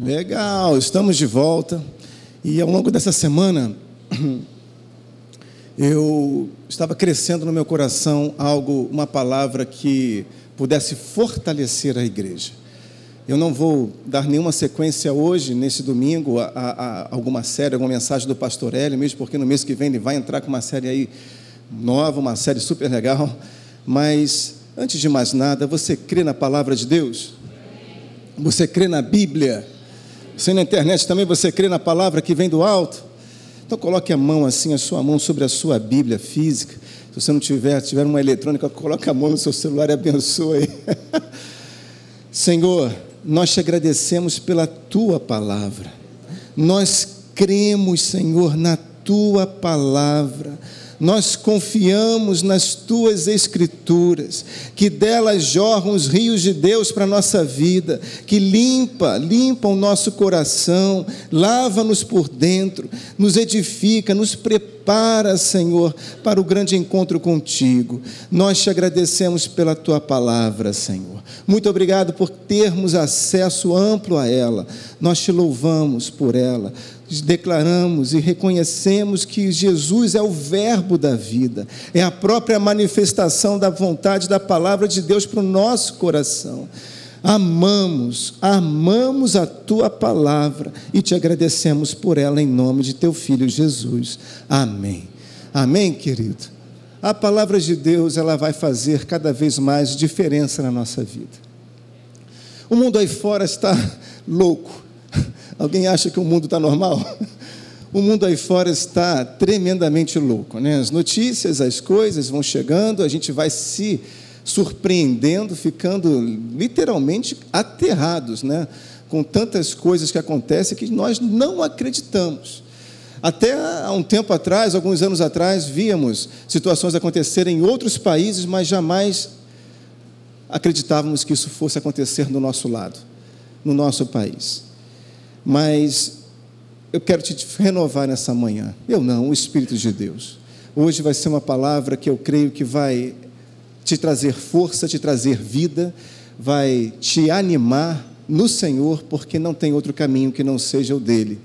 Legal, estamos de volta. E ao longo dessa semana, eu estava crescendo no meu coração algo, uma palavra que pudesse fortalecer a igreja. Eu não vou dar nenhuma sequência hoje, nesse domingo, a, a, a alguma série, alguma mensagem do pastor Hélio, mesmo porque no mês que vem ele vai entrar com uma série aí nova, uma série super legal. Mas, antes de mais nada, você crê na palavra de Deus? Você crê na Bíblia? Você na internet também você crê na palavra que vem do alto? Então coloque a mão assim, a sua mão sobre a sua Bíblia física. Se você não tiver, tiver uma eletrônica, coloque a mão no seu celular e abençoe. Senhor, nós te agradecemos pela tua palavra. Nós cremos, Senhor, na tua palavra nós confiamos nas tuas escrituras, que delas jorram os rios de Deus para a nossa vida, que limpa, limpa o nosso coração, lava-nos por dentro, nos edifica, nos prepara, Senhor, para o grande encontro contigo. Nós te agradecemos pela tua palavra, Senhor. Muito obrigado por termos acesso amplo a ela. Nós te louvamos por ela declaramos e reconhecemos que Jesus é o Verbo da vida, é a própria manifestação da vontade da palavra de Deus para o nosso coração. Amamos, amamos a tua palavra e te agradecemos por ela em nome de teu filho Jesus. Amém. Amém, querido. A palavra de Deus, ela vai fazer cada vez mais diferença na nossa vida. O mundo aí fora está louco Alguém acha que o mundo está normal? O mundo aí fora está tremendamente louco, né? As notícias, as coisas vão chegando, a gente vai se surpreendendo, ficando literalmente aterrados, né? Com tantas coisas que acontecem que nós não acreditamos. Até há um tempo atrás, alguns anos atrás, víamos situações acontecerem em outros países, mas jamais acreditávamos que isso fosse acontecer do nosso lado, no nosso país. Mas eu quero te renovar nessa manhã. Eu não, o Espírito de Deus. Hoje vai ser uma palavra que eu creio que vai te trazer força, te trazer vida, vai te animar no Senhor, porque não tem outro caminho que não seja o dele.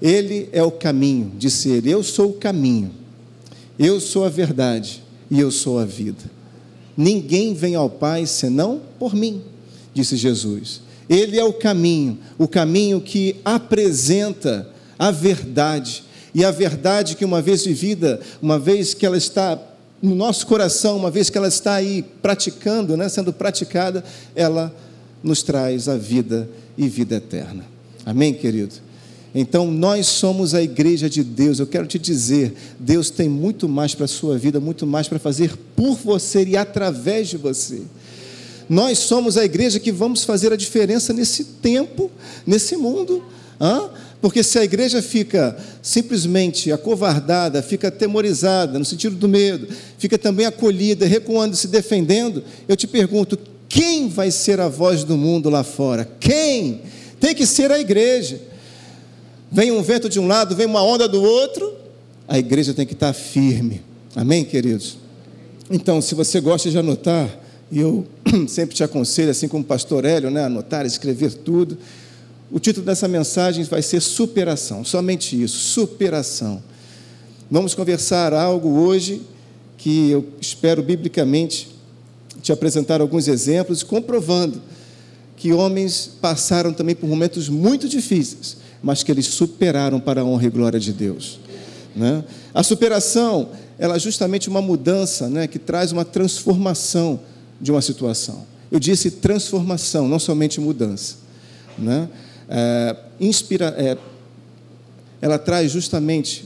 Ele é o caminho, disse ele. Eu sou o caminho, eu sou a verdade e eu sou a vida. Ninguém vem ao Pai senão por mim, disse Jesus. Ele é o caminho, o caminho que apresenta a verdade. E a verdade que, uma vez vivida, uma vez que ela está no nosso coração, uma vez que ela está aí praticando, né, sendo praticada, ela nos traz a vida e vida eterna. Amém, querido? Então, nós somos a igreja de Deus. Eu quero te dizer, Deus tem muito mais para a sua vida, muito mais para fazer por você e através de você. Nós somos a igreja que vamos fazer a diferença nesse tempo, nesse mundo. Hã? Porque se a igreja fica simplesmente acovardada, fica atemorizada, no sentido do medo, fica também acolhida, recuando, se defendendo, eu te pergunto: quem vai ser a voz do mundo lá fora? Quem? Tem que ser a igreja. Vem um vento de um lado, vem uma onda do outro, a igreja tem que estar firme. Amém, queridos? Então, se você gosta de anotar, e eu sempre te aconselho, assim como o pastor Hélio, né, anotar, escrever tudo. O título dessa mensagem vai ser superação, somente isso, superação. Vamos conversar algo hoje que eu espero biblicamente te apresentar alguns exemplos, comprovando que homens passaram também por momentos muito difíceis, mas que eles superaram para a honra e glória de Deus. Né? A superação, ela é justamente uma mudança né, que traz uma transformação de uma situação. Eu disse transformação, não somente mudança. Né? É, inspira, é, ela traz justamente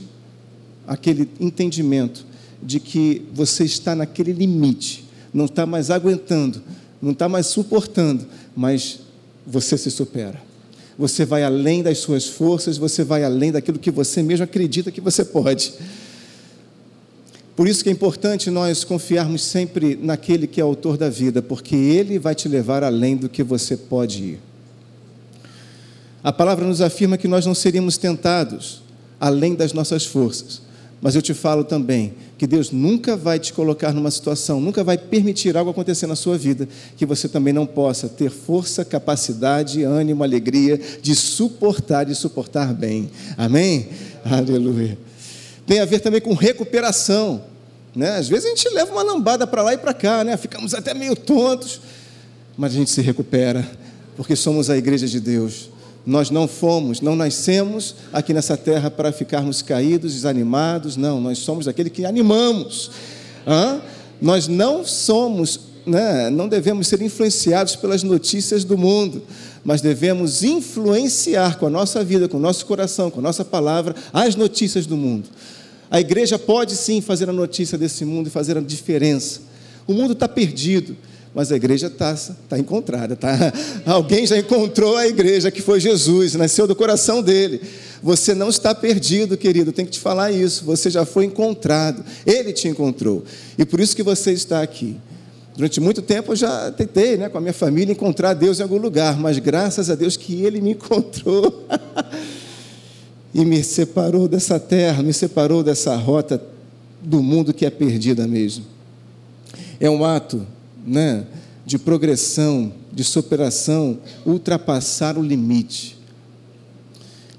aquele entendimento de que você está naquele limite, não está mais aguentando, não está mais suportando, mas você se supera. Você vai além das suas forças, você vai além daquilo que você mesmo acredita que você pode. Por isso que é importante nós confiarmos sempre naquele que é autor da vida, porque ele vai te levar além do que você pode ir. A palavra nos afirma que nós não seríamos tentados além das nossas forças, Mas eu te falo também que Deus nunca vai te colocar numa situação, nunca vai permitir algo acontecer na sua vida que você também não possa ter força, capacidade, ânimo, alegria de suportar e suportar bem. Amém? Aleluia. Tem a ver também com recuperação. Né? Às vezes a gente leva uma lambada para lá e para cá, né? ficamos até meio tontos, mas a gente se recupera, porque somos a igreja de Deus. Nós não fomos, não nascemos aqui nessa terra para ficarmos caídos, desanimados, não, nós somos aquele que animamos. Hã? Nós não somos, né, não devemos ser influenciados pelas notícias do mundo, mas devemos influenciar com a nossa vida, com o nosso coração, com a nossa palavra, as notícias do mundo. A igreja pode sim fazer a notícia desse mundo e fazer a diferença. O mundo está perdido mas a igreja está tá encontrada. Tá? Alguém já encontrou a igreja, que foi Jesus, nasceu do coração dele. Você não está perdido, querido, tem que te falar isso. Você já foi encontrado, ele te encontrou. E por isso que você está aqui. Durante muito tempo eu já tentei, né, com a minha família, encontrar Deus em algum lugar, mas graças a Deus que Ele me encontrou e me separou dessa terra, me separou dessa rota do mundo que é perdida mesmo. É um ato né, de progressão, de superação, ultrapassar o limite.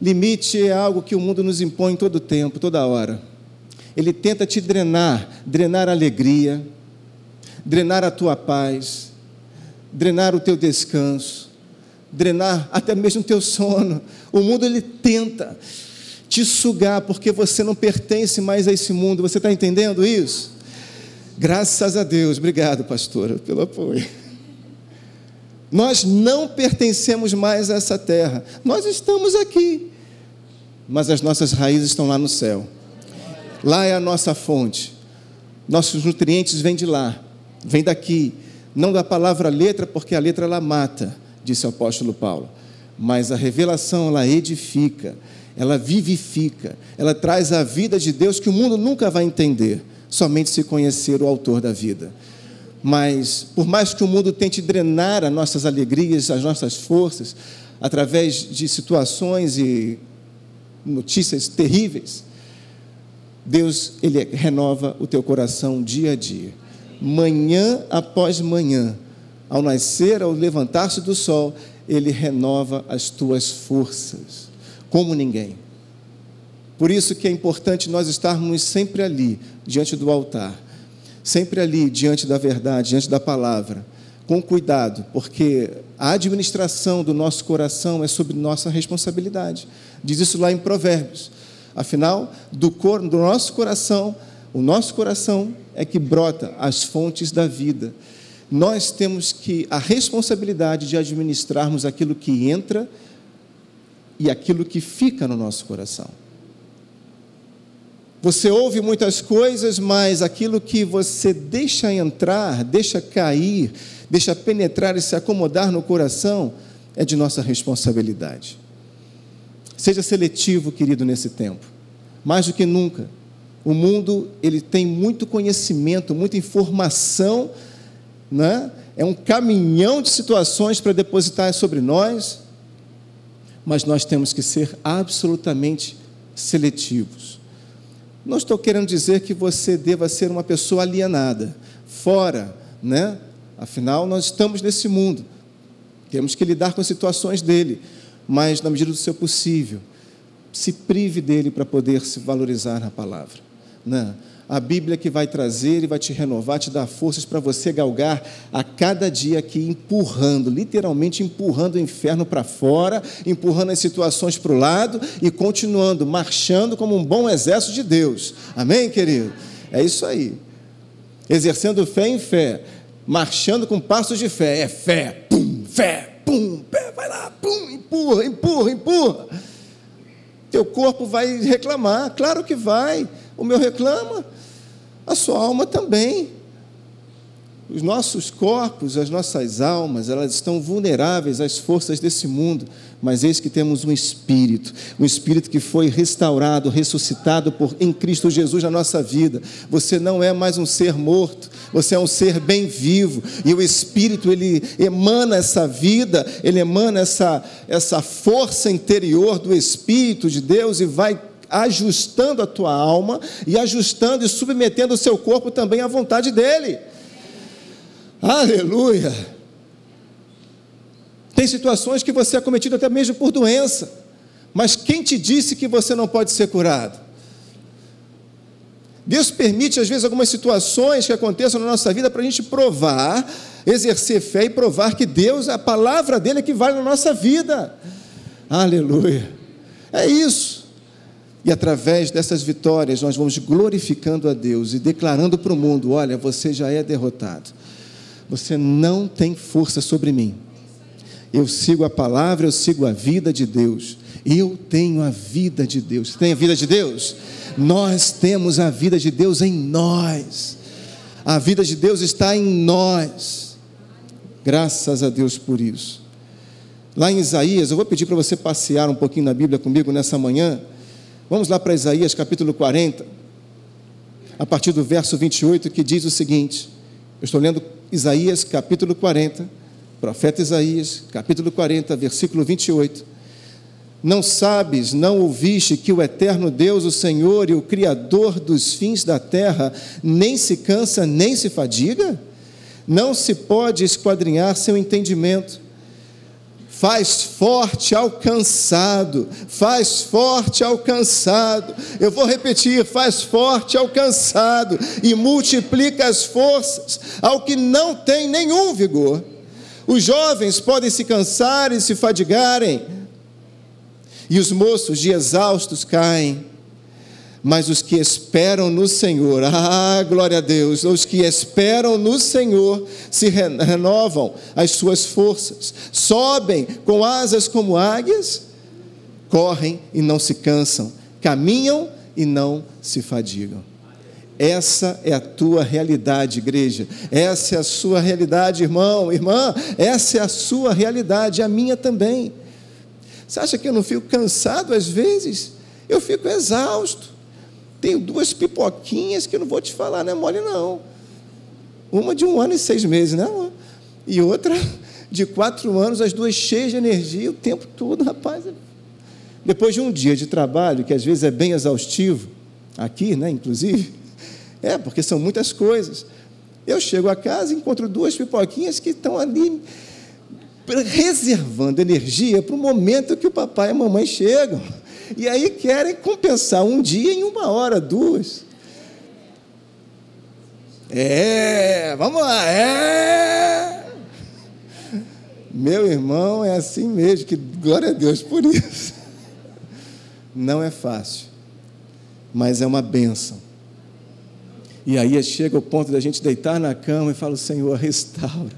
Limite é algo que o mundo nos impõe todo tempo, toda hora. Ele tenta te drenar, drenar a alegria, drenar a tua paz, drenar o teu descanso, drenar até mesmo o teu sono. O mundo ele tenta te sugar porque você não pertence mais a esse mundo. Você está entendendo isso? Graças a Deus, obrigado, pastora, pelo apoio. Nós não pertencemos mais a essa terra, nós estamos aqui, mas as nossas raízes estão lá no céu. Lá é a nossa fonte, nossos nutrientes vêm de lá, vêm daqui, não da palavra letra, porque a letra ela mata, disse o apóstolo Paulo, mas a revelação ela edifica, ela vivifica, ela traz a vida de Deus que o mundo nunca vai entender somente se conhecer o autor da vida. Mas, por mais que o mundo tente drenar as nossas alegrias, as nossas forças, através de situações e notícias terríveis, Deus, Ele renova o teu coração dia a dia. Manhã após manhã, ao nascer, ao levantar-se do sol, Ele renova as tuas forças, como ninguém. Por isso que é importante nós estarmos sempre ali, diante do altar, sempre ali, diante da verdade, diante da palavra, com cuidado, porque a administração do nosso coração é sobre nossa responsabilidade. Diz isso lá em Provérbios. Afinal, do, cor, do nosso coração, o nosso coração é que brota as fontes da vida. Nós temos que a responsabilidade de administrarmos aquilo que entra e aquilo que fica no nosso coração. Você ouve muitas coisas, mas aquilo que você deixa entrar, deixa cair, deixa penetrar e se acomodar no coração, é de nossa responsabilidade. Seja seletivo, querido, nesse tempo. Mais do que nunca. O mundo, ele tem muito conhecimento, muita informação, né? é um caminhão de situações para depositar sobre nós, mas nós temos que ser absolutamente seletivos. Não estou querendo dizer que você deva ser uma pessoa alienada, fora, né? Afinal, nós estamos nesse mundo, temos que lidar com as situações dele, mas na medida do seu possível, se prive dele para poder se valorizar na palavra. Né? A Bíblia que vai trazer e vai te renovar, te dar forças para você galgar a cada dia aqui, empurrando, literalmente empurrando o inferno para fora, empurrando as situações para o lado e continuando, marchando como um bom exército de Deus. Amém, querido? É isso aí. Exercendo fé em fé, marchando com passos de fé. É fé, pum, fé, pum, pé, vai lá, pum, empurra, empurra, empurra. Teu corpo vai reclamar, claro que vai. O meu reclama a sua alma também. Os nossos corpos, as nossas almas, elas estão vulneráveis às forças desse mundo, mas eis que temos um espírito, um espírito que foi restaurado, ressuscitado por em Cristo Jesus na nossa vida. Você não é mais um ser morto, você é um ser bem vivo, e o espírito ele emana essa vida, ele emana essa essa força interior do espírito de Deus e vai ajustando a tua alma e ajustando e submetendo o seu corpo também à vontade dele. Aleluia! Tem situações que você é cometido até mesmo por doença, mas quem te disse que você não pode ser curado? Deus permite, às vezes, algumas situações que aconteçam na nossa vida para a gente provar, exercer fé e provar que Deus, a palavra dele é que vale na nossa vida. Aleluia. É isso. E através dessas vitórias, nós vamos glorificando a Deus e declarando para o mundo: olha, você já é derrotado. Você não tem força sobre mim. Eu sigo a palavra, eu sigo a vida de Deus. Eu tenho a vida de Deus. Tem a vida de Deus? Nós temos a vida de Deus em nós. A vida de Deus está em nós. Graças a Deus por isso. Lá em Isaías, eu vou pedir para você passear um pouquinho na Bíblia comigo nessa manhã. Vamos lá para Isaías capítulo 40, a partir do verso 28, que diz o seguinte: eu estou lendo Isaías capítulo 40, profeta Isaías, capítulo 40, versículo 28. Não sabes, não ouviste que o eterno Deus, o Senhor e o Criador dos fins da terra, nem se cansa, nem se fadiga? Não se pode esquadrinhar seu entendimento. Faz forte ao cansado, faz forte ao cansado. Eu vou repetir: faz forte ao cansado e multiplica as forças ao que não tem nenhum vigor. Os jovens podem se cansar e se fadigarem, e os moços de exaustos caem. Mas os que esperam no Senhor, ah, glória a Deus, os que esperam no Senhor se renovam as suas forças, sobem com asas como águias, correm e não se cansam, caminham e não se fadigam. Essa é a tua realidade, igreja. Essa é a sua realidade, irmão, irmã. Essa é a sua realidade, a minha também. Você acha que eu não fico cansado às vezes? Eu fico exausto. Tenho duas pipoquinhas que eu não vou te falar, não é mole não. Uma de um ano e seis meses, né? E outra de quatro anos, as duas cheias de energia o tempo todo, rapaz. Depois de um dia de trabalho, que às vezes é bem exaustivo, aqui, né, inclusive, é, porque são muitas coisas. Eu chego a casa e encontro duas pipoquinhas que estão ali reservando energia para o momento que o papai e a mamãe chegam. E aí querem compensar um dia em uma hora, duas. É, vamos lá, é. Meu irmão, é assim mesmo, que glória a Deus por isso. Não é fácil, mas é uma bênção. E aí chega o ponto da gente deitar na cama e falar: Senhor, restaura.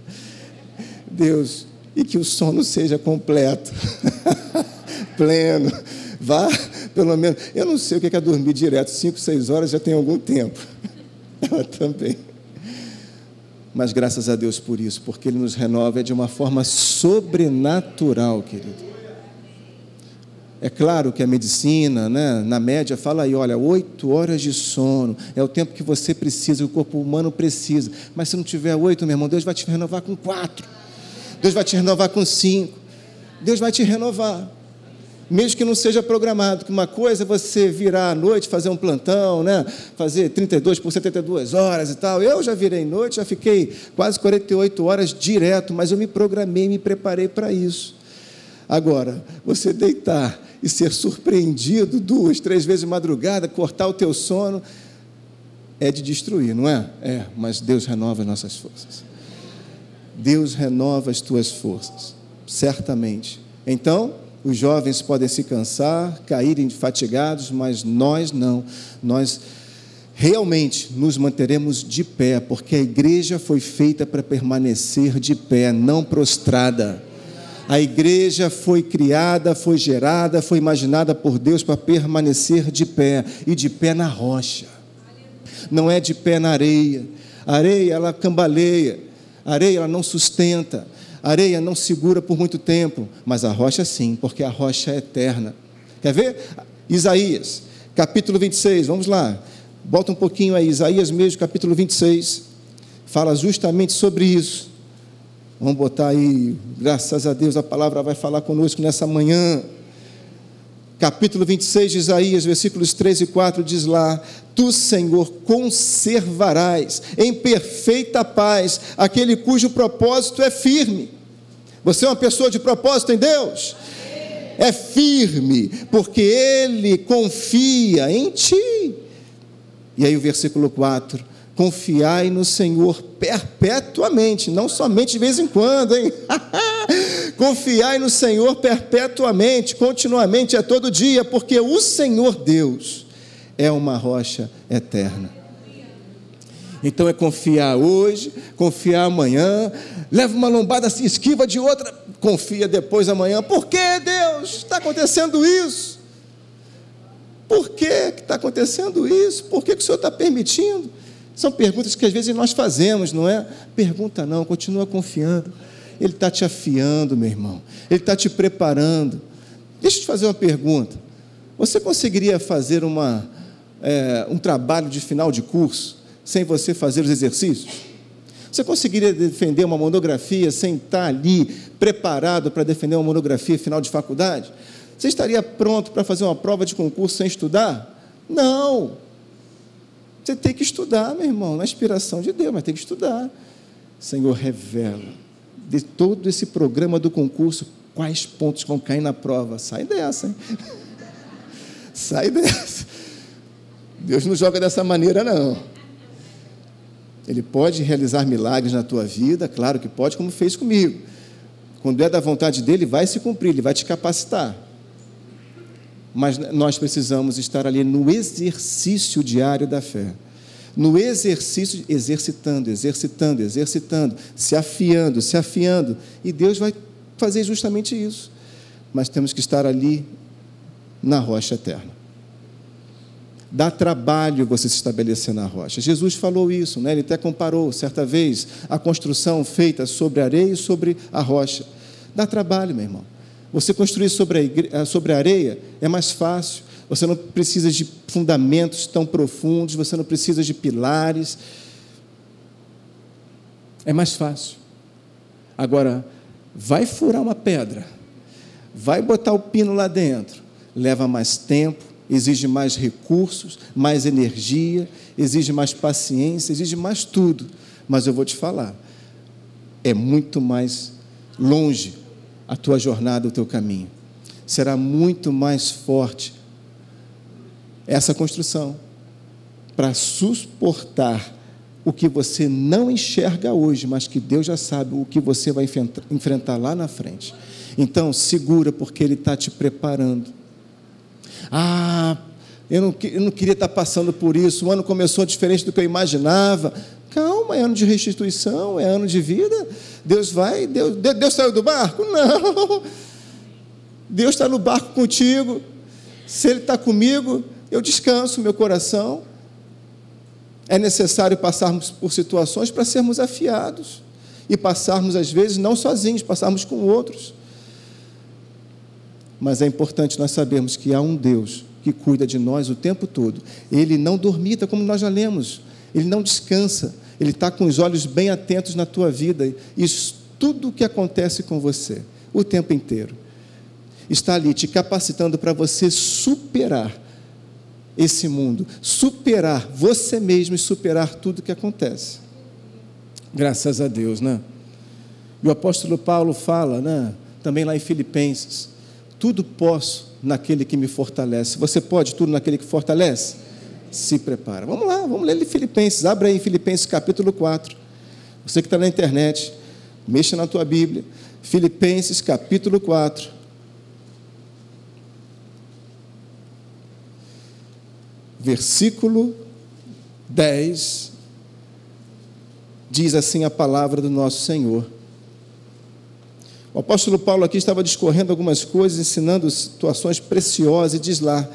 Deus, e que o sono seja completo, pleno. Vá, pelo menos. Eu não sei o que é dormir direto, cinco, seis horas já tem algum tempo. Ela também. Mas graças a Deus por isso, porque Ele nos renova de uma forma sobrenatural, querido. É claro que a medicina, né, na média, fala aí, olha, oito horas de sono é o tempo que você precisa, o corpo humano precisa. Mas se não tiver oito, meu irmão, Deus vai te renovar com quatro. Deus vai te renovar com cinco. Deus vai te renovar. Mesmo que não seja programado, que uma coisa é você virar à noite, fazer um plantão, né? fazer 32 por 72 horas e tal. Eu já virei noite, já fiquei quase 48 horas direto, mas eu me programei, me preparei para isso. Agora, você deitar e ser surpreendido duas, três vezes de madrugada, cortar o teu sono, é de destruir, não é? É, mas Deus renova as nossas forças. Deus renova as tuas forças, certamente. Então, os jovens podem se cansar, caírem fatigados, mas nós não. Nós realmente nos manteremos de pé, porque a igreja foi feita para permanecer de pé, não prostrada. A igreja foi criada, foi gerada, foi imaginada por Deus para permanecer de pé e de pé na rocha. Não é de pé na areia. A areia ela cambaleia, a areia ela não sustenta, areia não segura por muito tempo, mas a rocha sim, porque a rocha é eterna. Quer ver? Isaías, capítulo 26, vamos lá. Bota um pouquinho aí, Isaías mesmo, capítulo 26, fala justamente sobre isso. Vamos botar aí, graças a Deus, a palavra vai falar conosco nessa manhã. Capítulo 26 de Isaías, versículos 3 e 4 diz lá: Tu, Senhor, conservarás em perfeita paz aquele cujo propósito é firme. Você é uma pessoa de propósito em Deus? É firme, porque Ele confia em ti. E aí o versículo 4: Confiai no Senhor perpetuamente, não somente de vez em quando, hein? Confiai no Senhor perpetuamente, continuamente, é todo dia, porque o Senhor Deus é uma rocha eterna. Então é confiar hoje, confiar amanhã, leva uma lombada, se esquiva de outra, confia depois amanhã. Por que Deus está acontecendo isso? Por que está acontecendo isso? Por que, que o Senhor está permitindo? São perguntas que às vezes nós fazemos, não é? Pergunta não, continua confiando. Ele está te afiando, meu irmão. Ele está te preparando. Deixa eu te fazer uma pergunta. Você conseguiria fazer uma, é, um trabalho de final de curso sem você fazer os exercícios? Você conseguiria defender uma monografia sem estar ali preparado para defender uma monografia final de faculdade? Você estaria pronto para fazer uma prova de concurso sem estudar? Não. Você tem que estudar, meu irmão, na inspiração de Deus, mas tem que estudar. Senhor, revela de todo esse programa do concurso quais pontos vão cair na prova. Sai dessa, hein? Sai dessa. Deus não joga dessa maneira, não. Ele pode realizar milagres na tua vida, claro que pode, como fez comigo. Quando é da vontade dele, vai se cumprir, ele vai te capacitar mas nós precisamos estar ali no exercício diário da fé. No exercício, exercitando, exercitando, exercitando, se afiando, se afiando. E Deus vai fazer justamente isso. Mas temos que estar ali na rocha eterna. Dá trabalho você se estabelecer na rocha. Jesus falou isso, né? ele até comparou certa vez a construção feita sobre areia e sobre a rocha. Dá trabalho, meu irmão. Você construir sobre a, igre... Sobre a areia é mais fácil. Você não precisa de fundamentos tão profundos, você não precisa de pilares. É mais fácil. Agora, vai furar uma pedra, vai botar o pino lá dentro, leva mais tempo, exige mais recursos, mais energia, exige mais paciência, exige mais tudo. Mas eu vou te falar, é muito mais longe a tua jornada, o teu caminho. Será muito mais forte essa construção para suportar o que você não enxerga hoje, mas que Deus já sabe o que você vai enfrentar lá na frente. Então, segura, porque Ele está te preparando. Ah, eu não, eu não queria estar passando por isso, o ano começou diferente do que eu imaginava. Calma, é ano de restituição, é ano de vida. Deus vai, Deus, Deus saiu do barco? Não. Deus está no barco contigo. Se Ele está comigo, eu descanso meu coração. É necessário passarmos por situações para sermos afiados e passarmos, às vezes, não sozinhos, passarmos com outros. Mas é importante nós sabermos que há um Deus que cuida de nós o tempo todo. Ele não dormita, como nós já lemos, ele não descansa. Ele está com os olhos bem atentos na tua vida e tudo o que acontece com você, o tempo inteiro. Está ali te capacitando para você superar esse mundo, superar você mesmo e superar tudo que acontece. Graças a Deus, né? E o apóstolo Paulo fala, né? Também lá em Filipenses: tudo posso naquele que me fortalece. Você pode tudo naquele que fortalece? se prepara. Vamos lá, vamos ler Filipenses. Abra aí Filipenses capítulo 4. Você que está na internet, mexa na tua Bíblia. Filipenses capítulo 4. Versículo 10. Diz assim a palavra do nosso Senhor. O apóstolo Paulo aqui estava discorrendo algumas coisas, ensinando situações preciosas, e diz lá,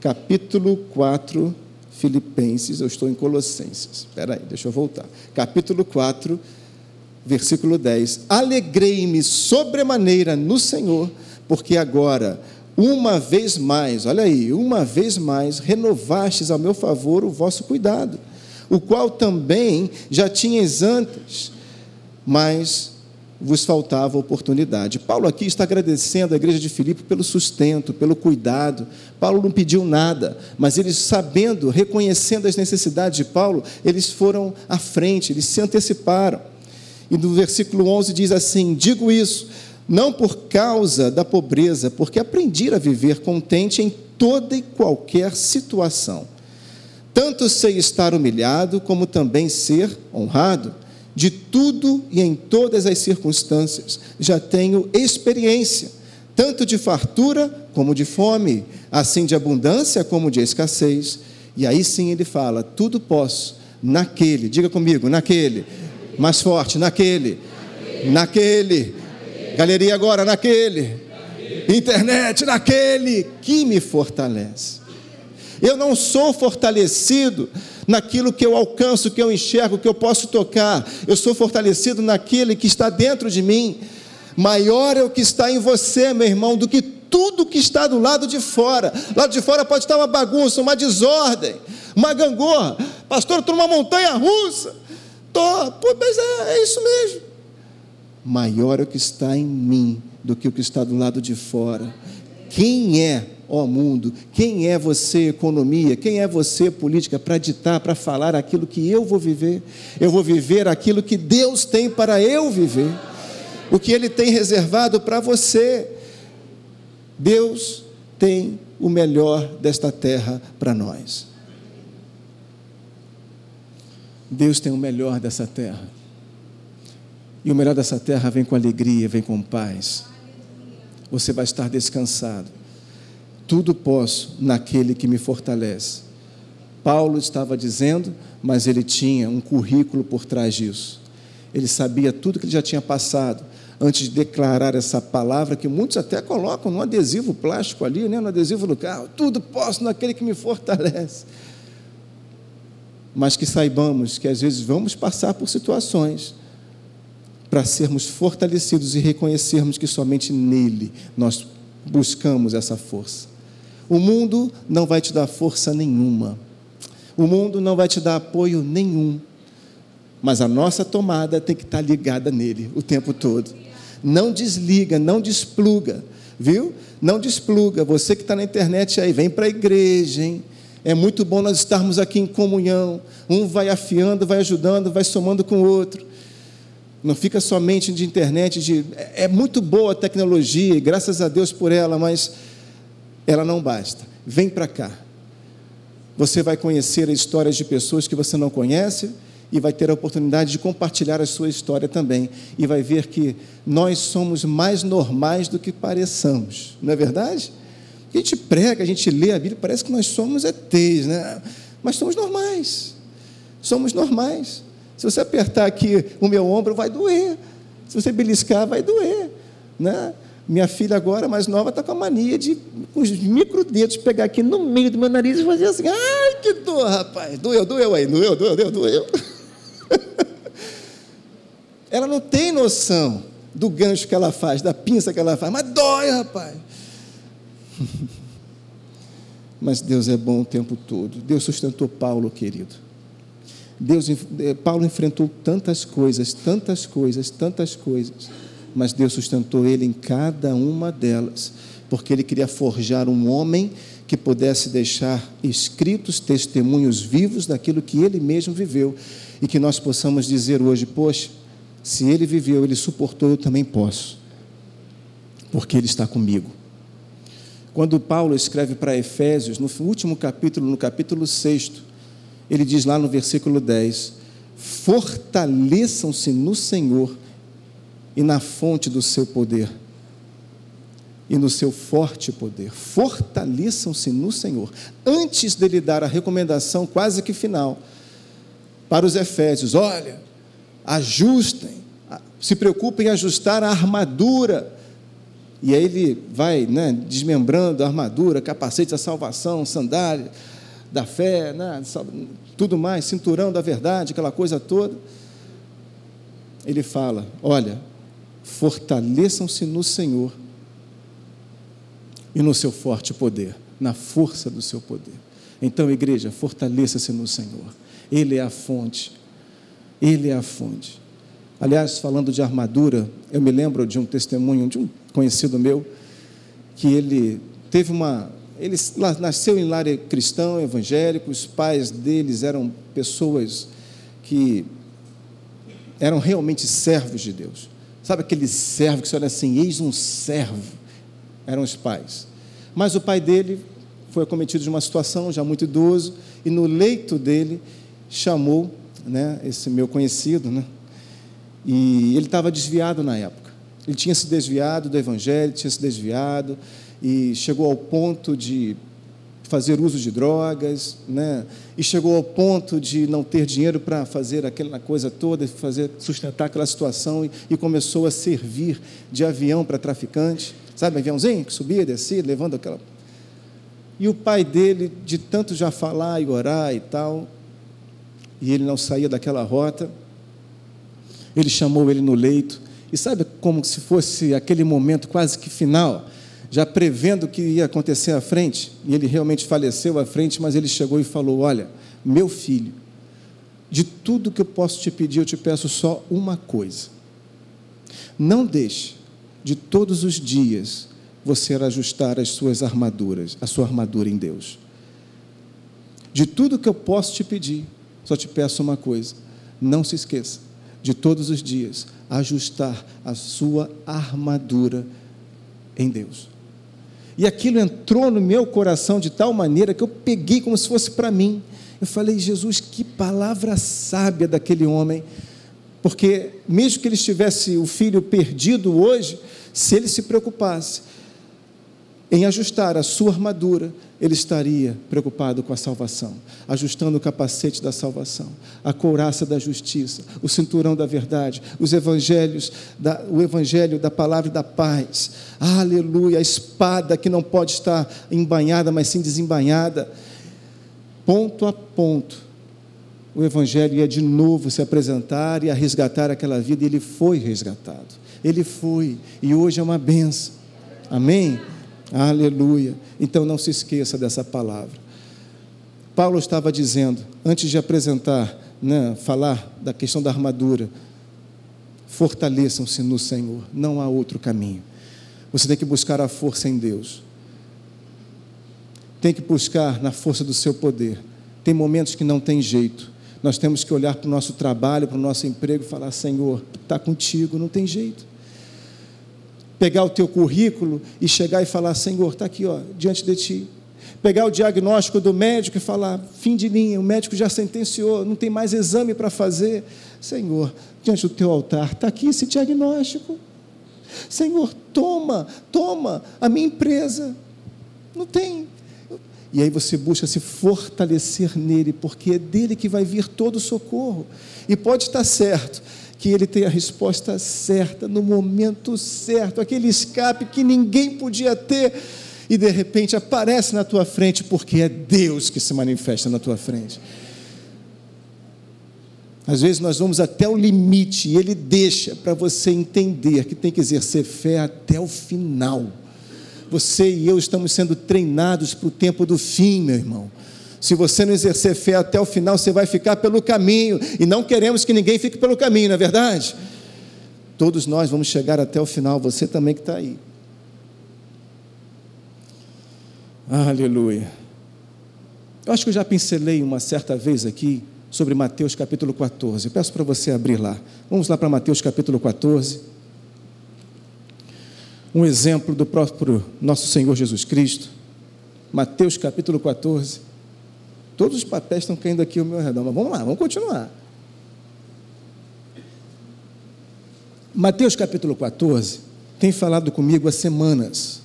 capítulo 4, Filipenses, eu estou em Colossenses. Espera aí, deixa eu voltar. Capítulo 4, versículo 10. Alegrei-me sobremaneira no Senhor, porque agora, uma vez mais, olha aí, uma vez mais, renovastes ao meu favor o vosso cuidado, o qual também já tinhas antes, mas vos faltava oportunidade. Paulo aqui está agradecendo à igreja de Filipe pelo sustento, pelo cuidado. Paulo não pediu nada, mas eles, sabendo, reconhecendo as necessidades de Paulo, eles foram à frente, eles se anteciparam. E no versículo 11 diz assim: Digo isso, não por causa da pobreza, porque aprendi a viver contente em toda e qualquer situação. Tanto sei estar humilhado, como também ser honrado de tudo e em todas as circunstâncias. Já tenho experiência, tanto de fartura como de fome, assim de abundância como de escassez. E aí sim ele fala: tudo posso naquele, diga comigo, naquele, mais forte, naquele, naquele, naquele. Galeria agora, naquele, internet, naquele que me fortalece. Eu não sou fortalecido naquilo que eu alcanço, que eu enxergo, que eu posso tocar. Eu sou fortalecido naquele que está dentro de mim. Maior é o que está em você, meu irmão, do que tudo que está do lado de fora. Lado de fora pode estar uma bagunça, uma desordem, uma gangorra. Pastor, estou numa montanha russa. Tô, pô, mas é, é isso mesmo. Maior é o que está em mim do que o que está do lado de fora. Quem é ó mundo, quem é você, economia, quem é você, política, para ditar, para falar aquilo que eu vou viver? Eu vou viver aquilo que Deus tem para eu viver, o que Ele tem reservado para você. Deus tem o melhor desta terra para nós. Deus tem o melhor dessa terra. E o melhor dessa terra vem com alegria, vem com paz. Você vai estar descansado tudo posso naquele que me fortalece. Paulo estava dizendo, mas ele tinha um currículo por trás disso. Ele sabia tudo que ele já tinha passado antes de declarar essa palavra que muitos até colocam no adesivo plástico ali, né, no adesivo do carro. Tudo posso naquele que me fortalece. Mas que saibamos que às vezes vamos passar por situações para sermos fortalecidos e reconhecermos que somente nele nós buscamos essa força. O mundo não vai te dar força nenhuma. O mundo não vai te dar apoio nenhum. Mas a nossa tomada tem que estar ligada nele o tempo todo. Não desliga, não despluga, viu? Não despluga. Você que está na internet aí, vem para a igreja, hein? É muito bom nós estarmos aqui em comunhão. Um vai afiando, vai ajudando, vai somando com o outro. Não fica somente de internet. De... É, é muito boa a tecnologia, graças a Deus por ela, mas ela não basta. Vem para cá. Você vai conhecer histórias de pessoas que você não conhece e vai ter a oportunidade de compartilhar a sua história também. E vai ver que nós somos mais normais do que pareçamos, não é verdade? A gente prega, a gente lê a Bíblia, parece que nós somos ETs, né? Mas somos normais. Somos normais. Se você apertar aqui o meu ombro, vai doer. Se você beliscar, vai doer. Né? Minha filha agora, mais nova, está com a mania de, com os microdedos, pegar aqui no meio do meu nariz e fazer assim. Ai, que dor, rapaz. Doeu, doeu aí. Doeu, doeu, doeu, doeu. ela não tem noção do gancho que ela faz, da pinça que ela faz. Mas dói, rapaz. Mas Deus é bom o tempo todo. Deus sustentou Paulo, querido. Deus, eh, Paulo enfrentou tantas coisas, tantas coisas, tantas coisas mas Deus sustentou ele em cada uma delas, porque ele queria forjar um homem que pudesse deixar escritos testemunhos vivos daquilo que ele mesmo viveu e que nós possamos dizer hoje: poxa, se ele viveu, ele suportou, eu também posso, porque ele está comigo. Quando Paulo escreve para Efésios, no último capítulo, no capítulo 6, ele diz lá no versículo 10: Fortaleçam-se no Senhor e na fonte do seu poder e no seu forte poder. Fortaleçam-se no Senhor. Antes dele dar a recomendação quase que final para os Efésios: olha, ajustem, se preocupem em ajustar a armadura. E aí ele vai né, desmembrando a armadura, capacete da salvação, sandália da fé, né, tudo mais, cinturão da verdade, aquela coisa toda. Ele fala: olha, fortaleçam-se no Senhor e no seu forte poder, na força do seu poder. Então, igreja, fortaleça-se no Senhor. Ele é a fonte. Ele é a fonte. Aliás, falando de armadura, eu me lembro de um testemunho de um conhecido meu, que ele teve uma. Ele nasceu em lar cristão, evangélico, os pais deles eram pessoas que eram realmente servos de Deus. Sabe aquele servo que você olha assim, eis um servo? Eram os pais. Mas o pai dele foi acometido de uma situação já muito idoso, e no leito dele chamou né, esse meu conhecido, né, e ele estava desviado na época. Ele tinha se desviado do Evangelho, tinha se desviado, e chegou ao ponto de fazer uso de drogas, né? e chegou ao ponto de não ter dinheiro para fazer aquela coisa toda, fazer sustentar aquela situação, e, e começou a servir de avião para traficante, sabe, aviãozinho que subia, descia, levando aquela. E o pai dele, de tanto já falar e orar e tal, e ele não saía daquela rota, ele chamou ele no leito, e sabe como se fosse aquele momento quase que final, já prevendo o que ia acontecer à frente, e ele realmente faleceu à frente, mas ele chegou e falou: Olha, meu filho, de tudo que eu posso te pedir, eu te peço só uma coisa. Não deixe de todos os dias você ajustar as suas armaduras, a sua armadura em Deus. De tudo que eu posso te pedir, só te peço uma coisa: não se esqueça de todos os dias ajustar a sua armadura em Deus. E aquilo entrou no meu coração de tal maneira que eu peguei como se fosse para mim. Eu falei, Jesus, que palavra sábia daquele homem. Porque, mesmo que ele estivesse o filho perdido hoje, se ele se preocupasse em ajustar a sua armadura, ele estaria preocupado com a salvação, ajustando o capacete da salvação, a couraça da justiça, o cinturão da verdade, os evangelhos, da, o evangelho da palavra e da paz. Aleluia, a espada que não pode estar embanhada, mas sim desembanhada. Ponto a ponto, o evangelho ia de novo se apresentar e a resgatar aquela vida, e ele foi resgatado. Ele foi, e hoje é uma benção. Amém? Aleluia. Então não se esqueça dessa palavra. Paulo estava dizendo, antes de apresentar, né, falar da questão da armadura, fortaleçam-se no Senhor, não há outro caminho. Você tem que buscar a força em Deus. Tem que buscar na força do seu poder. Tem momentos que não tem jeito. Nós temos que olhar para o nosso trabalho, para o nosso emprego e falar: Senhor, está contigo, não tem jeito pegar o teu currículo e chegar e falar: Senhor, está aqui, ó, diante de ti. Pegar o diagnóstico do médico e falar: fim de linha, o médico já sentenciou, não tem mais exame para fazer. Senhor, diante do teu altar, está aqui esse diagnóstico. Senhor, toma, toma a minha empresa. Não tem. E aí você busca se fortalecer nele, porque é dele que vai vir todo o socorro. E pode estar certo que ele tem a resposta certa, no momento certo, aquele escape que ninguém podia ter, e de repente aparece na tua frente, porque é Deus que se manifesta na tua frente. Às vezes nós vamos até o limite e Ele deixa para você entender que tem que exercer fé até o final. Você e eu estamos sendo treinados para o tempo do fim, meu irmão. Se você não exercer fé até o final, você vai ficar pelo caminho. E não queremos que ninguém fique pelo caminho, não é verdade? Todos nós vamos chegar até o final, você também que está aí. Aleluia. Eu acho que eu já pincelei uma certa vez aqui sobre Mateus capítulo 14. Eu peço para você abrir lá. Vamos lá para Mateus capítulo 14. Um exemplo do próprio nosso Senhor Jesus Cristo. Mateus capítulo 14. Todos os papéis estão caindo aqui ao meu redor, mas vamos lá, vamos continuar. Mateus capítulo 14 tem falado comigo há semanas.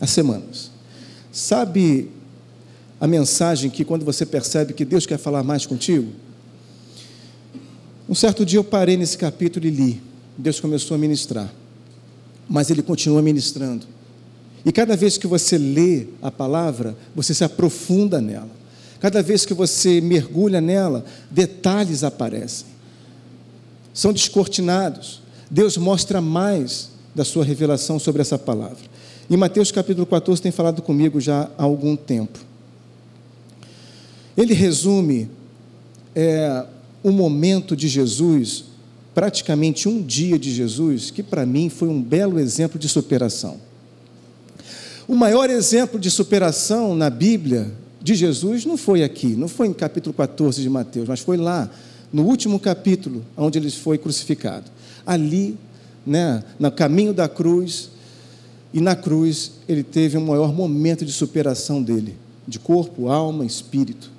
Há semanas. Sabe a mensagem que quando você percebe que Deus quer falar mais contigo? Um certo dia eu parei nesse capítulo e li. Deus começou a ministrar. Mas ele continua ministrando. E cada vez que você lê a palavra, você se aprofunda nela. Cada vez que você mergulha nela, detalhes aparecem. São descortinados. Deus mostra mais da sua revelação sobre essa palavra. E Mateus capítulo 14 tem falado comigo já há algum tempo. Ele resume é, o momento de Jesus praticamente um dia de Jesus que, para mim, foi um belo exemplo de superação. O maior exemplo de superação na Bíblia de Jesus não foi aqui, não foi em capítulo 14 de Mateus, mas foi lá, no último capítulo, onde ele foi crucificado. Ali, né, no caminho da cruz, e na cruz ele teve o maior momento de superação dele, de corpo, alma, espírito.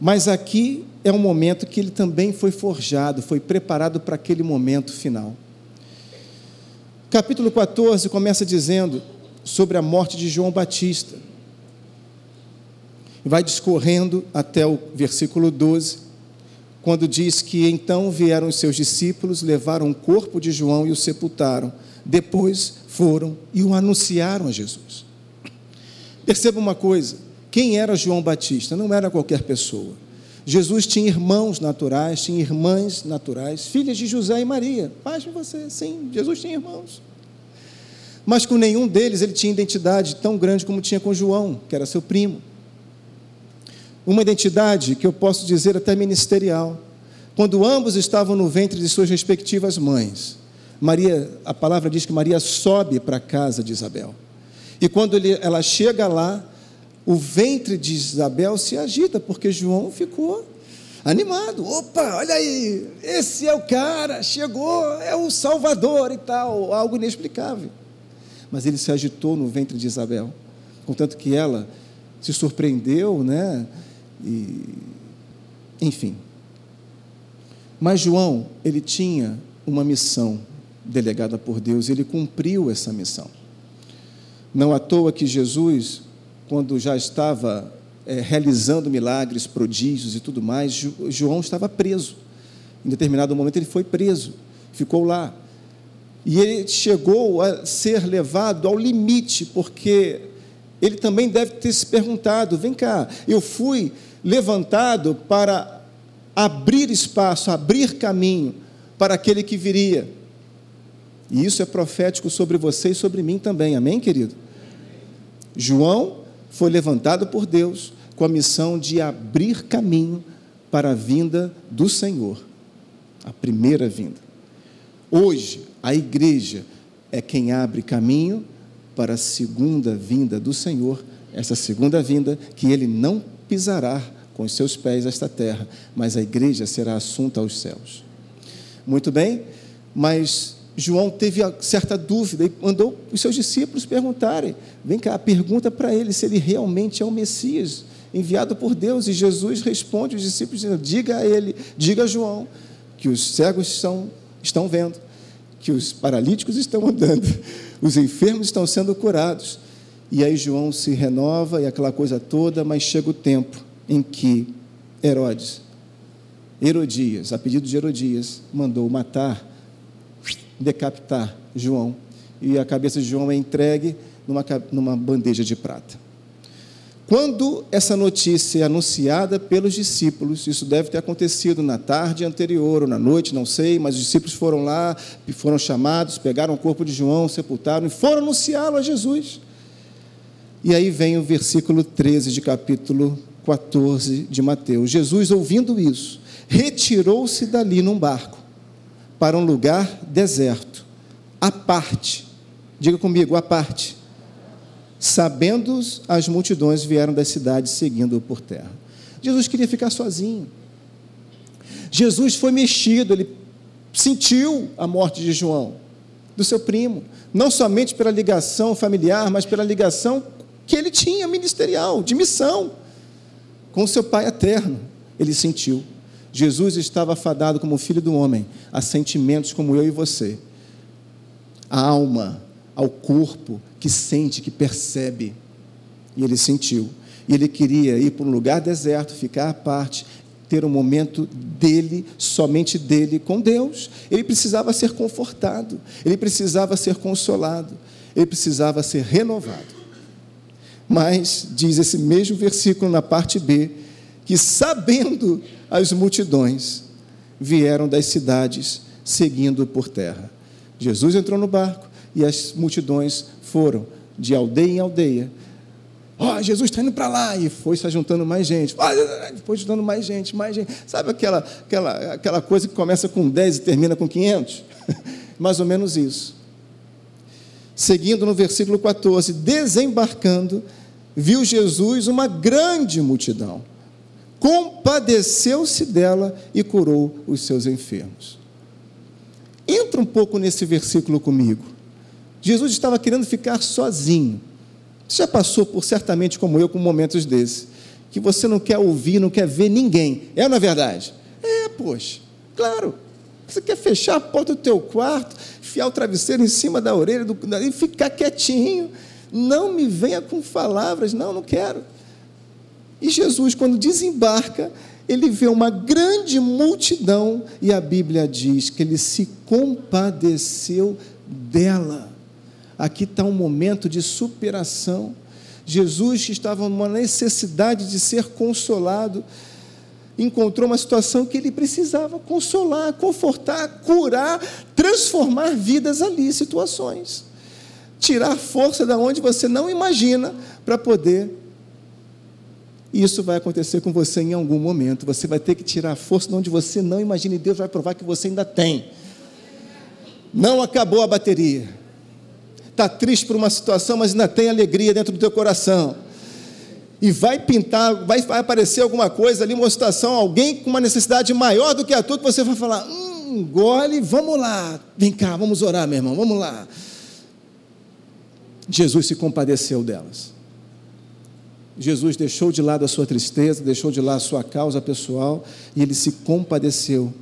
Mas aqui é um momento que ele também foi forjado, foi preparado para aquele momento final. Capítulo 14 começa dizendo sobre a morte de João Batista. Vai discorrendo até o versículo 12, quando diz que então vieram os seus discípulos, levaram o corpo de João e o sepultaram. Depois foram e o anunciaram a Jesus. Perceba uma coisa: quem era João Batista? Não era qualquer pessoa. Jesus tinha irmãos naturais, tinha irmãs naturais, filhas de José e Maria. Paz de você, sim, Jesus tinha irmãos. Mas com nenhum deles ele tinha identidade tão grande como tinha com João, que era seu primo. Uma identidade que eu posso dizer até ministerial. Quando ambos estavam no ventre de suas respectivas mães, Maria, a palavra diz que Maria sobe para a casa de Isabel. E quando ele, ela chega lá, o ventre de Isabel se agita, porque João ficou animado. Opa, olha aí, esse é o cara, chegou, é o Salvador e tal, algo inexplicável. Mas ele se agitou no ventre de Isabel, contanto que ela se surpreendeu, né? E, enfim. Mas João, ele tinha uma missão delegada por Deus, ele cumpriu essa missão. Não à toa que Jesus, quando já estava é, realizando milagres, prodígios e tudo mais, João estava preso. Em determinado momento ele foi preso, ficou lá. E ele chegou a ser levado ao limite, porque ele também deve ter se perguntado: vem cá, eu fui levantado para abrir espaço, abrir caminho para aquele que viria. E isso é profético sobre você e sobre mim também, amém, querido? João foi levantado por Deus com a missão de abrir caminho para a vinda do Senhor, a primeira vinda. Hoje, a igreja é quem abre caminho para a segunda vinda do Senhor, essa segunda vinda que ele não pisará com os seus pés esta terra, mas a igreja será assunta aos céus. Muito bem, mas João teve certa dúvida e mandou os seus discípulos perguntarem: vem cá, pergunta para ele se ele realmente é o Messias enviado por Deus. E Jesus responde os discípulos dizendo: diga a ele, diga a João, que os cegos estão, estão vendo, que os paralíticos estão andando, os enfermos estão sendo curados. E aí João se renova e aquela coisa toda, mas chega o tempo em que Herodes, Herodias, a pedido de Herodias, mandou matar decapitar João. E a cabeça de João é entregue numa, numa bandeja de prata. Quando essa notícia é anunciada pelos discípulos, isso deve ter acontecido na tarde anterior ou na noite, não sei, mas os discípulos foram lá, foram chamados, pegaram o corpo de João, sepultaram e foram anunciá-lo a Jesus. E aí vem o versículo 13 de capítulo 14 de Mateus. Jesus, ouvindo isso, retirou-se dali num barco para um lugar deserto, à parte. Diga comigo, à parte. Sabendo as multidões vieram das cidades seguindo-o por terra. Jesus queria ficar sozinho. Jesus foi mexido, ele sentiu a morte de João, do seu primo, não somente pela ligação familiar, mas pela ligação que ele tinha ministerial, de missão, com seu pai eterno. Ele sentiu. Jesus estava fadado como filho do homem a sentimentos como eu e você. A alma, ao corpo que sente, que percebe. E ele sentiu. E ele queria ir para um lugar deserto, ficar à parte, ter um momento dele, somente dele, com Deus. Ele precisava ser confortado, ele precisava ser consolado, ele precisava ser renovado. Mas, diz esse mesmo versículo na parte B, que sabendo as multidões vieram das cidades seguindo por terra. Jesus entrou no barco e as multidões foram de aldeia em aldeia, Ó, oh, Jesus está indo para lá. E foi se juntando mais gente. Oh, foi juntando mais gente, mais gente. Sabe aquela, aquela, aquela coisa que começa com 10 e termina com 500? mais ou menos isso. Seguindo no versículo 14: Desembarcando, viu Jesus uma grande multidão. Compadeceu-se dela e curou os seus enfermos. Entra um pouco nesse versículo comigo. Jesus estava querendo ficar sozinho. Você já passou por certamente como eu com momentos desses, que você não quer ouvir, não quer ver ninguém. É não é verdade? É, poxa, claro. Você quer fechar a porta do teu quarto, enfiar o travesseiro em cima da orelha do, e ficar quietinho. Não me venha com palavras, não, não quero. E Jesus, quando desembarca, ele vê uma grande multidão e a Bíblia diz que ele se compadeceu dela. Aqui está um momento de superação. Jesus estava numa necessidade de ser consolado, encontrou uma situação que ele precisava consolar, confortar, curar, transformar vidas ali, situações. Tirar força da onde você não imagina para poder. Isso vai acontecer com você em algum momento. Você vai ter que tirar força de onde você não imagina e Deus vai provar que você ainda tem. Não acabou a bateria está triste por uma situação, mas ainda tem alegria dentro do teu coração. E vai pintar, vai, vai aparecer alguma coisa ali, uma situação, alguém com uma necessidade maior do que a tua, que você vai falar: hum, gole, vamos lá, vem cá, vamos orar, meu irmão, vamos lá. Jesus se compadeceu delas. Jesus deixou de lado a sua tristeza, deixou de lado a sua causa pessoal e ele se compadeceu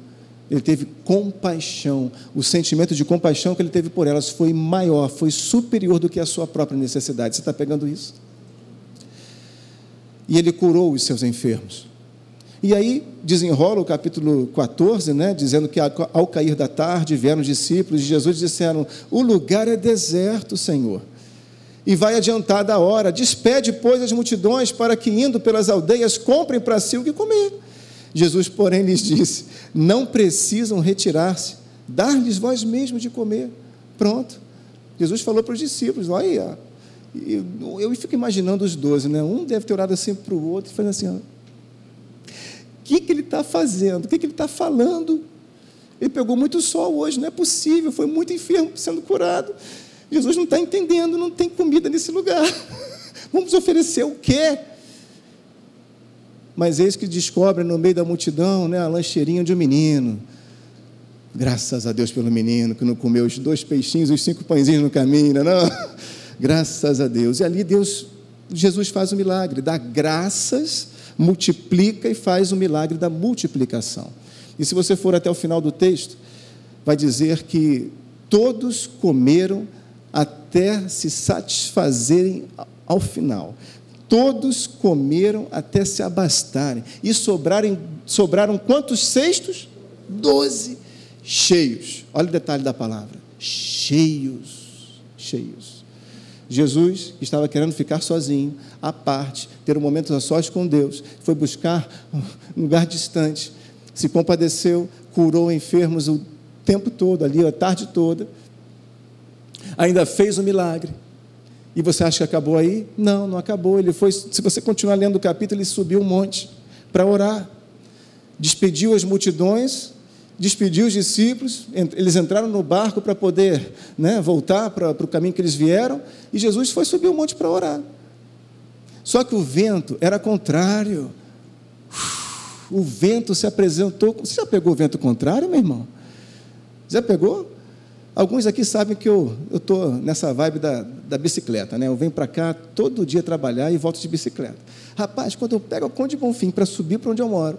ele teve compaixão. O sentimento de compaixão que ele teve por elas foi maior, foi superior do que a sua própria necessidade. Você está pegando isso? E ele curou os seus enfermos. E aí desenrola o capítulo 14, né, dizendo que ao cair da tarde vieram os discípulos de Jesus e disseram: O lugar é deserto, Senhor. E vai adiantada a hora. Despede, pois, as multidões para que, indo pelas aldeias, comprem para si o que comer. Jesus, porém, lhes disse: Não precisam retirar-se, dar-lhes vós mesmos de comer. Pronto. Jesus falou para os discípulos: Olha, eu, eu fico imaginando os doze, né? Um deve ter orado assim para o outro, fazendo assim: O que, que ele está fazendo? O que, que ele está falando? Ele pegou muito sol hoje, não é possível, foi muito enfermo sendo curado. Jesus não está entendendo, não tem comida nesse lugar. Vamos oferecer o quê? Mas eis que descobre no meio da multidão né, a lancheirinha de um menino. Graças a Deus pelo menino que não comeu os dois peixinhos e os cinco pãezinhos no caminho, não, é não? Graças a Deus. E ali Deus, Jesus faz o milagre, dá graças, multiplica e faz o milagre da multiplicação. E se você for até o final do texto, vai dizer que todos comeram até se satisfazerem ao final. Todos comeram até se abastarem. E sobraram, sobraram quantos cestos? Doze cheios. Olha o detalhe da palavra: cheios. Cheios. Jesus estava querendo ficar sozinho, à parte, ter um momento a sós com Deus, foi buscar um lugar distante, se compadeceu, curou enfermos o tempo todo, ali, a tarde toda, ainda fez o milagre e você acha que acabou aí? Não, não acabou. Ele foi, se você continuar lendo o capítulo, ele subiu um monte para orar. Despediu as multidões, despediu os discípulos, eles entraram no barco para poder né, voltar para, para o caminho que eles vieram, e Jesus foi subir um monte para orar. Só que o vento era contrário. O vento se apresentou. Você já pegou o vento contrário, meu irmão? Já pegou? Alguns aqui sabem que eu estou nessa vibe da, da bicicleta, né? Eu venho para cá todo dia trabalhar e volto de bicicleta. Rapaz, quando eu pego a Conde Bonfim para subir para onde eu moro,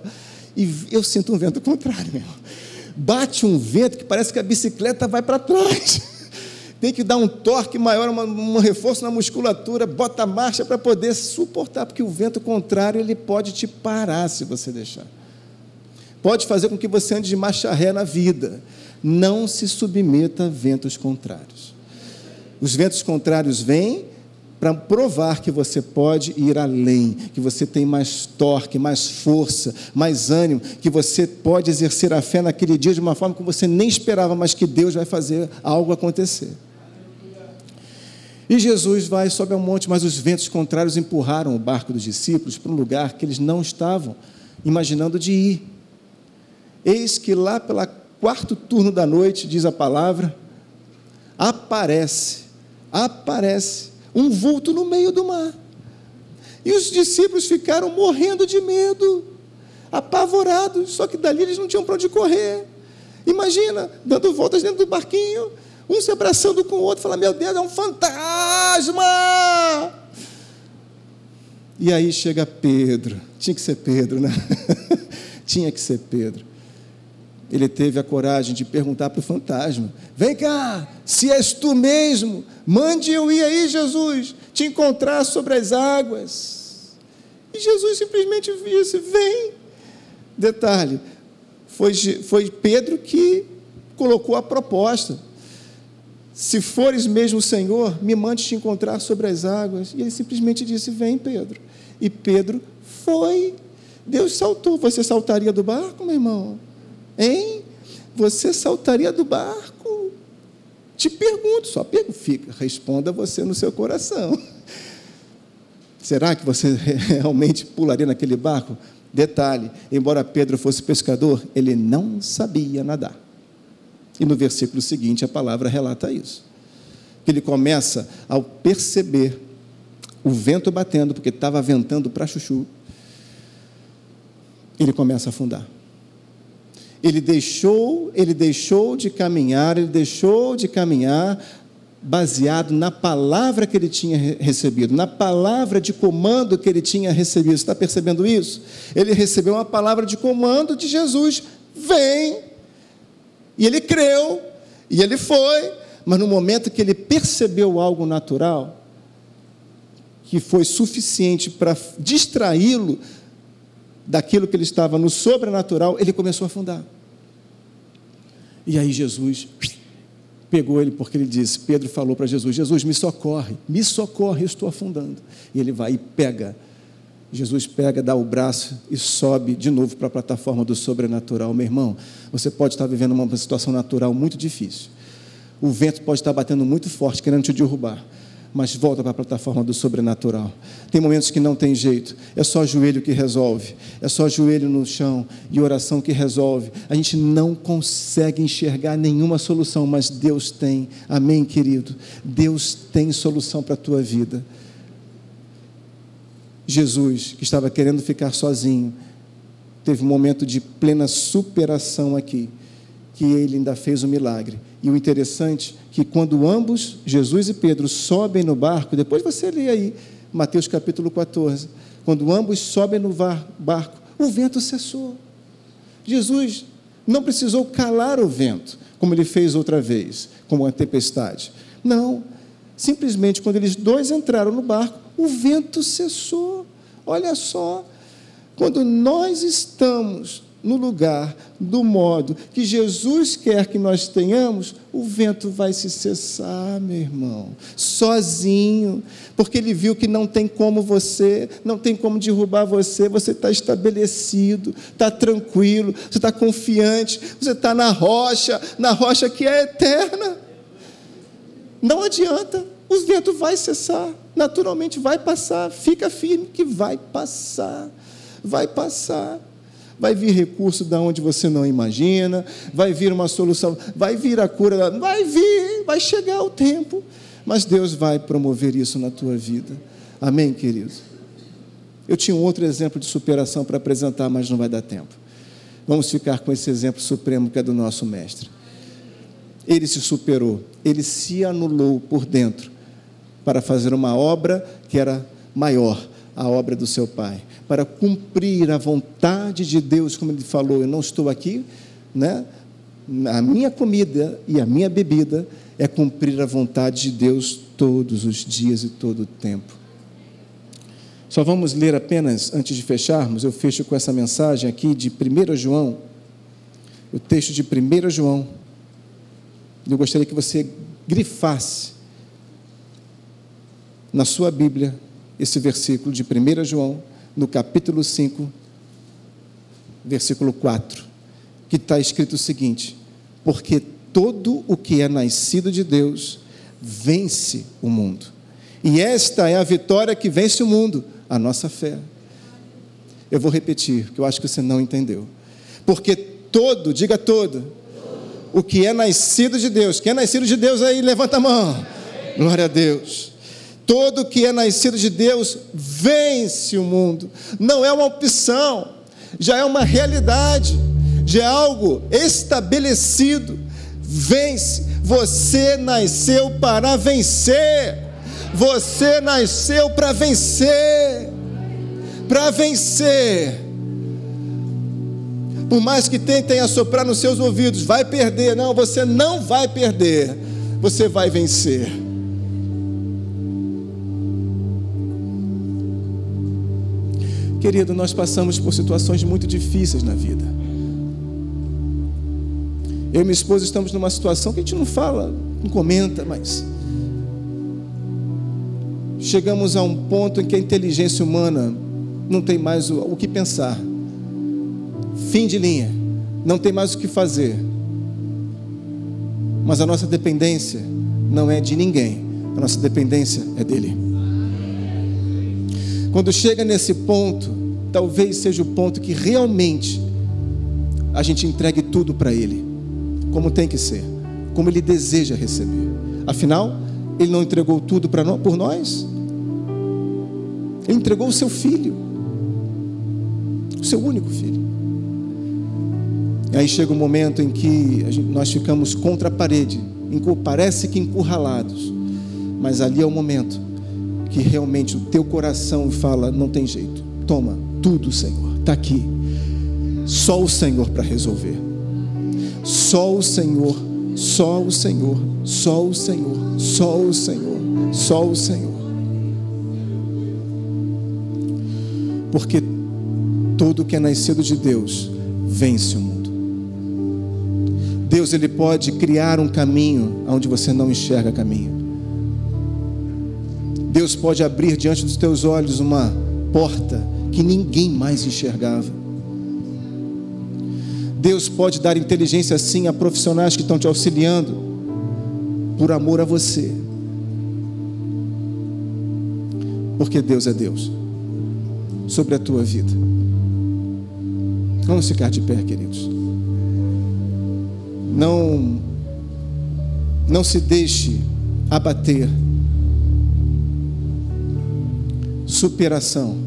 e eu sinto um vento contrário, meu. Bate um vento que parece que a bicicleta vai para trás. Tem que dar um torque maior, uma, um reforço na musculatura, bota a marcha para poder suportar, porque o vento contrário ele pode te parar se você deixar. Pode fazer com que você ande de marcha ré na vida não se submeta a ventos contrários. Os ventos contrários vêm para provar que você pode ir além, que você tem mais torque, mais força, mais ânimo, que você pode exercer a fé naquele dia de uma forma que você nem esperava, mas que Deus vai fazer algo acontecer. E Jesus vai sobe ao monte, mas os ventos contrários empurraram o barco dos discípulos para um lugar que eles não estavam imaginando de ir. Eis que lá pela quarto turno da noite, diz a palavra, aparece, aparece um vulto no meio do mar. E os discípulos ficaram morrendo de medo, apavorados, só que dali eles não tinham para onde correr. Imagina, dando voltas dentro do barquinho, um se abraçando com o outro, falando: Meu Deus, é um fantasma! E aí chega Pedro, tinha que ser Pedro, né? tinha que ser Pedro. Ele teve a coragem de perguntar para o fantasma: Vem cá, se és tu mesmo, mande eu ir aí, Jesus, te encontrar sobre as águas. E Jesus simplesmente disse: Vem. Detalhe: foi, foi Pedro que colocou a proposta. Se fores mesmo o Senhor, me mande te encontrar sobre as águas. E ele simplesmente disse: Vem, Pedro. E Pedro foi. Deus saltou. Você saltaria do barco, meu irmão? Hein? Você saltaria do barco? Te pergunto, só fica, responda você no seu coração. Será que você realmente pularia naquele barco? Detalhe: embora Pedro fosse pescador, ele não sabia nadar. E no versículo seguinte a palavra relata isso. Ele começa ao perceber o vento batendo, porque estava ventando para chuchu, ele começa a afundar. Ele deixou, ele deixou de caminhar, ele deixou de caminhar baseado na palavra que ele tinha recebido, na palavra de comando que ele tinha recebido. Você está percebendo isso? Ele recebeu uma palavra de comando de Jesus: vem. E ele creu, e ele foi, mas no momento que ele percebeu algo natural, que foi suficiente para distraí-lo daquilo que ele estava no sobrenatural, ele começou a afundar. E aí Jesus pegou ele porque ele disse, Pedro falou para Jesus, Jesus me socorre, me socorre, estou afundando. E ele vai e pega. Jesus pega, dá o braço e sobe de novo para a plataforma do sobrenatural. Meu irmão, você pode estar vivendo uma situação natural muito difícil. O vento pode estar batendo muito forte, querendo te derrubar mas volta para a plataforma do sobrenatural. Tem momentos que não tem jeito, é só joelho que resolve, é só joelho no chão e oração que resolve. A gente não consegue enxergar nenhuma solução, mas Deus tem. Amém, querido? Deus tem solução para a tua vida. Jesus, que estava querendo ficar sozinho, teve um momento de plena superação aqui, que ele ainda fez o um milagre. E o interessante que quando ambos, Jesus e Pedro, sobem no barco, depois você lê aí, Mateus capítulo 14, quando ambos sobem no barco, o vento cessou. Jesus não precisou calar o vento, como ele fez outra vez, como uma tempestade. Não, simplesmente quando eles dois entraram no barco, o vento cessou. Olha só, quando nós estamos no lugar, do modo que Jesus quer que nós tenhamos, o vento vai se cessar, meu irmão, sozinho, porque ele viu que não tem como você, não tem como derrubar você, você está estabelecido, está tranquilo, você está confiante, você está na rocha, na rocha que é eterna. Não adianta, o vento vai cessar, naturalmente vai passar, fica firme que vai passar, vai passar vai vir recurso da onde você não imagina, vai vir uma solução, vai vir a cura, vai vir, vai chegar o tempo, mas Deus vai promover isso na tua vida. Amém, querido? Eu tinha um outro exemplo de superação para apresentar, mas não vai dar tempo. Vamos ficar com esse exemplo supremo que é do nosso mestre. Ele se superou, ele se anulou por dentro para fazer uma obra que era maior, a obra do seu pai para cumprir a vontade de Deus, como ele falou, eu não estou aqui, né? A minha comida e a minha bebida é cumprir a vontade de Deus todos os dias e todo o tempo. Só vamos ler apenas, antes de fecharmos, eu fecho com essa mensagem aqui de 1 João, o texto de 1 João. Eu gostaria que você grifasse na sua Bíblia esse versículo de 1 João, no capítulo 5, versículo 4, que está escrito o seguinte: Porque todo o que é nascido de Deus vence o mundo. E esta é a vitória que vence o mundo, a nossa fé. Eu vou repetir, porque eu acho que você não entendeu. Porque todo, diga todo, o que é nascido de Deus, quem é nascido de Deus aí, levanta a mão. Glória a Deus. Todo que é nascido de Deus vence o mundo. Não é uma opção, já é uma realidade, já é algo estabelecido. Vence. Você nasceu para vencer. Você nasceu para vencer. Para vencer. Por mais que tentem assoprar nos seus ouvidos, vai perder. Não, você não vai perder. Você vai vencer. Querido, nós passamos por situações muito difíceis na vida. Eu e minha esposa estamos numa situação que a gente não fala, não comenta, mas chegamos a um ponto em que a inteligência humana não tem mais o, o que pensar. Fim de linha, não tem mais o que fazer. Mas a nossa dependência não é de ninguém, a nossa dependência é dele. Quando chega nesse ponto, talvez seja o ponto que realmente a gente entregue tudo para Ele, como tem que ser, como Ele deseja receber. Afinal, Ele não entregou tudo para por nós? Ele entregou o seu filho, o seu único filho. E aí chega um momento em que gente, nós ficamos contra a parede, parece que encurralados, mas ali é o momento que realmente o teu coração fala: não tem jeito, toma tudo, Senhor, está aqui. Só o Senhor para resolver. Só o Senhor, só o Senhor, só o Senhor, só o Senhor, só o Senhor. Porque todo que é nascido de Deus vence o mundo. Deus ele pode criar um caminho onde você não enxerga caminho. Deus pode abrir diante dos teus olhos uma porta que ninguém mais enxergava. Deus pode dar inteligência assim a profissionais que estão te auxiliando por amor a você. Porque Deus é Deus sobre a tua vida. Vamos ficar de pé, queridos. Não não se deixe abater Superação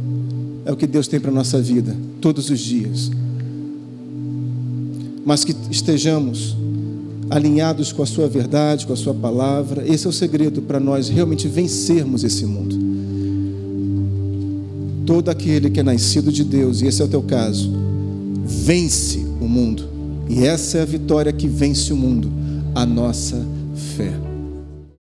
é o que Deus tem para a nossa vida, todos os dias. Mas que estejamos alinhados com a Sua verdade, com a Sua palavra. Esse é o segredo para nós realmente vencermos esse mundo. Todo aquele que é nascido de Deus, e esse é o teu caso, vence o mundo. E essa é a vitória que vence o mundo, a nossa fé.